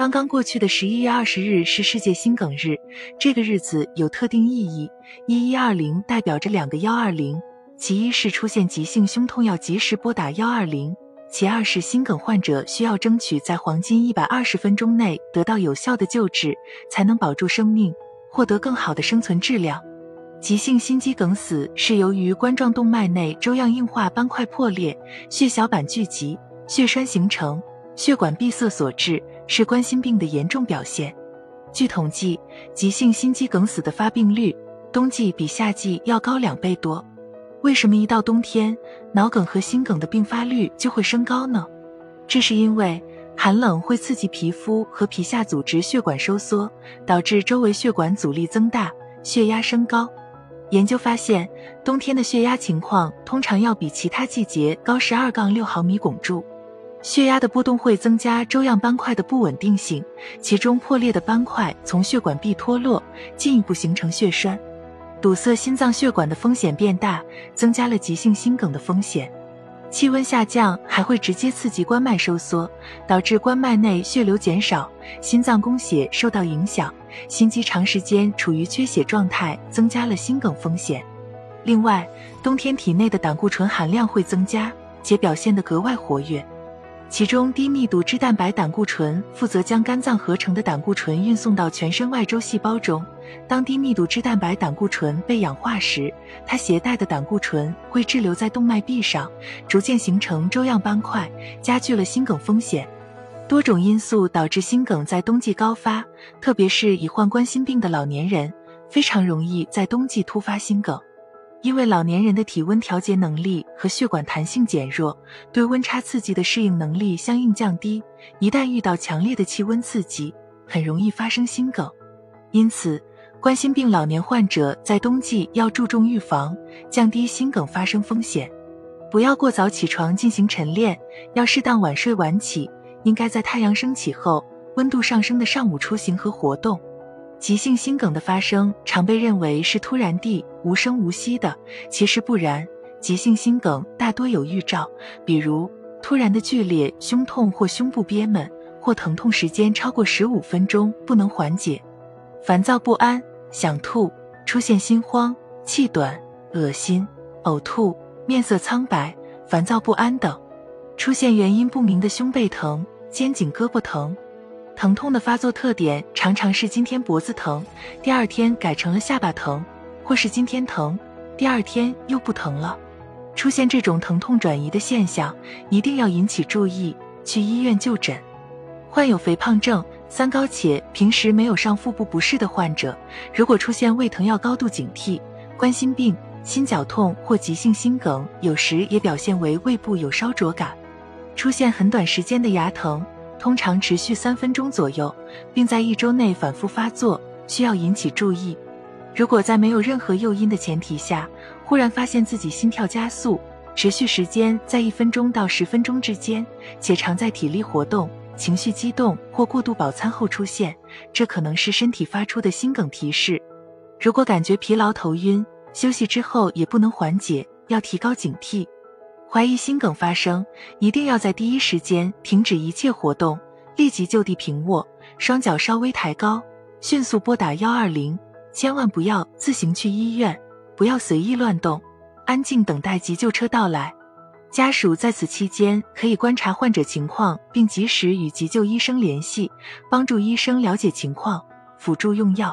刚刚过去的十一月二十日是世界心梗日，这个日子有特定意义。一一二零代表着两个幺二零，其一是出现急性胸痛要及时拨打幺二零，其二是心梗患者需要争取在黄金一百二十分钟内得到有效的救治，才能保住生命，获得更好的生存质量。急性心肌梗死是由于冠状动脉内粥样硬化斑块破裂、血小板聚集、血栓形成、血管闭塞所致。是冠心病的严重表现。据统计，急性心肌梗死的发病率冬季比夏季要高两倍多。为什么一到冬天，脑梗和心梗的并发率就会升高呢？这是因为寒冷会刺激皮肤和皮下组织血管收缩，导致周围血管阻力增大，血压升高。研究发现，冬天的血压情况通常要比其他季节高十二杠六毫米汞柱。血压的波动会增加粥样斑块的不稳定性，其中破裂的斑块从血管壁脱落，进一步形成血栓，堵塞心脏血管的风险变大，增加了急性心梗的风险。气温下降还会直接刺激冠脉收缩，导致冠脉内血流减少，心脏供血受到影响，心肌长时间处于缺血状态，增加了心梗风险。另外，冬天体内的胆固醇含量会增加，且表现得格外活跃。其中，低密度脂蛋白胆固醇负责将肝脏合成的胆固醇运送到全身外周细胞中。当低密度脂蛋白胆固醇被氧化时，它携带的胆固醇会滞留在动脉壁上，逐渐形成粥样斑块，加剧了心梗风险。多种因素导致心梗在冬季高发，特别是已患冠心病的老年人，非常容易在冬季突发心梗。因为老年人的体温调节能力和血管弹性减弱，对温差刺激的适应能力相应降低，一旦遇到强烈的气温刺激，很容易发生心梗。因此，冠心病老年患者在冬季要注重预防，降低心梗发生风险。不要过早起床进行晨练，要适当晚睡晚起，应该在太阳升起后、温度上升的上午出行和活动。急性心梗的发生常被认为是突然地无声无息的，其实不然。急性心梗大多有预兆，比如突然的剧烈胸痛或胸部憋闷，或疼痛时间超过十五分钟不能缓解，烦躁不安、想吐、出现心慌、气短、恶心、呕吐、面色苍白、烦躁不安等，出现原因不明的胸背疼、肩颈、胳膊疼。疼痛的发作特点常常是今天脖子疼，第二天改成了下巴疼，或是今天疼，第二天又不疼了。出现这种疼痛转移的现象，一定要引起注意，去医院就诊。患有肥胖症、三高且平时没有上腹部不适的患者，如果出现胃疼，要高度警惕。冠心病、心绞痛或急性心梗，有时也表现为胃部有烧灼感，出现很短时间的牙疼。通常持续三分钟左右，并在一周内反复发作，需要引起注意。如果在没有任何诱因的前提下，忽然发现自己心跳加速，持续时间在一分钟到十分钟之间，且常在体力活动、情绪激动或过度饱餐后出现，这可能是身体发出的心梗提示。如果感觉疲劳、头晕，休息之后也不能缓解，要提高警惕。怀疑心梗发生，一定要在第一时间停止一切活动，立即就地平卧，双脚稍微抬高，迅速拨打幺二零，千万不要自行去医院，不要随意乱动，安静等待急救车到来。家属在此期间可以观察患者情况，并及时与急救医生联系，帮助医生了解情况，辅助用药。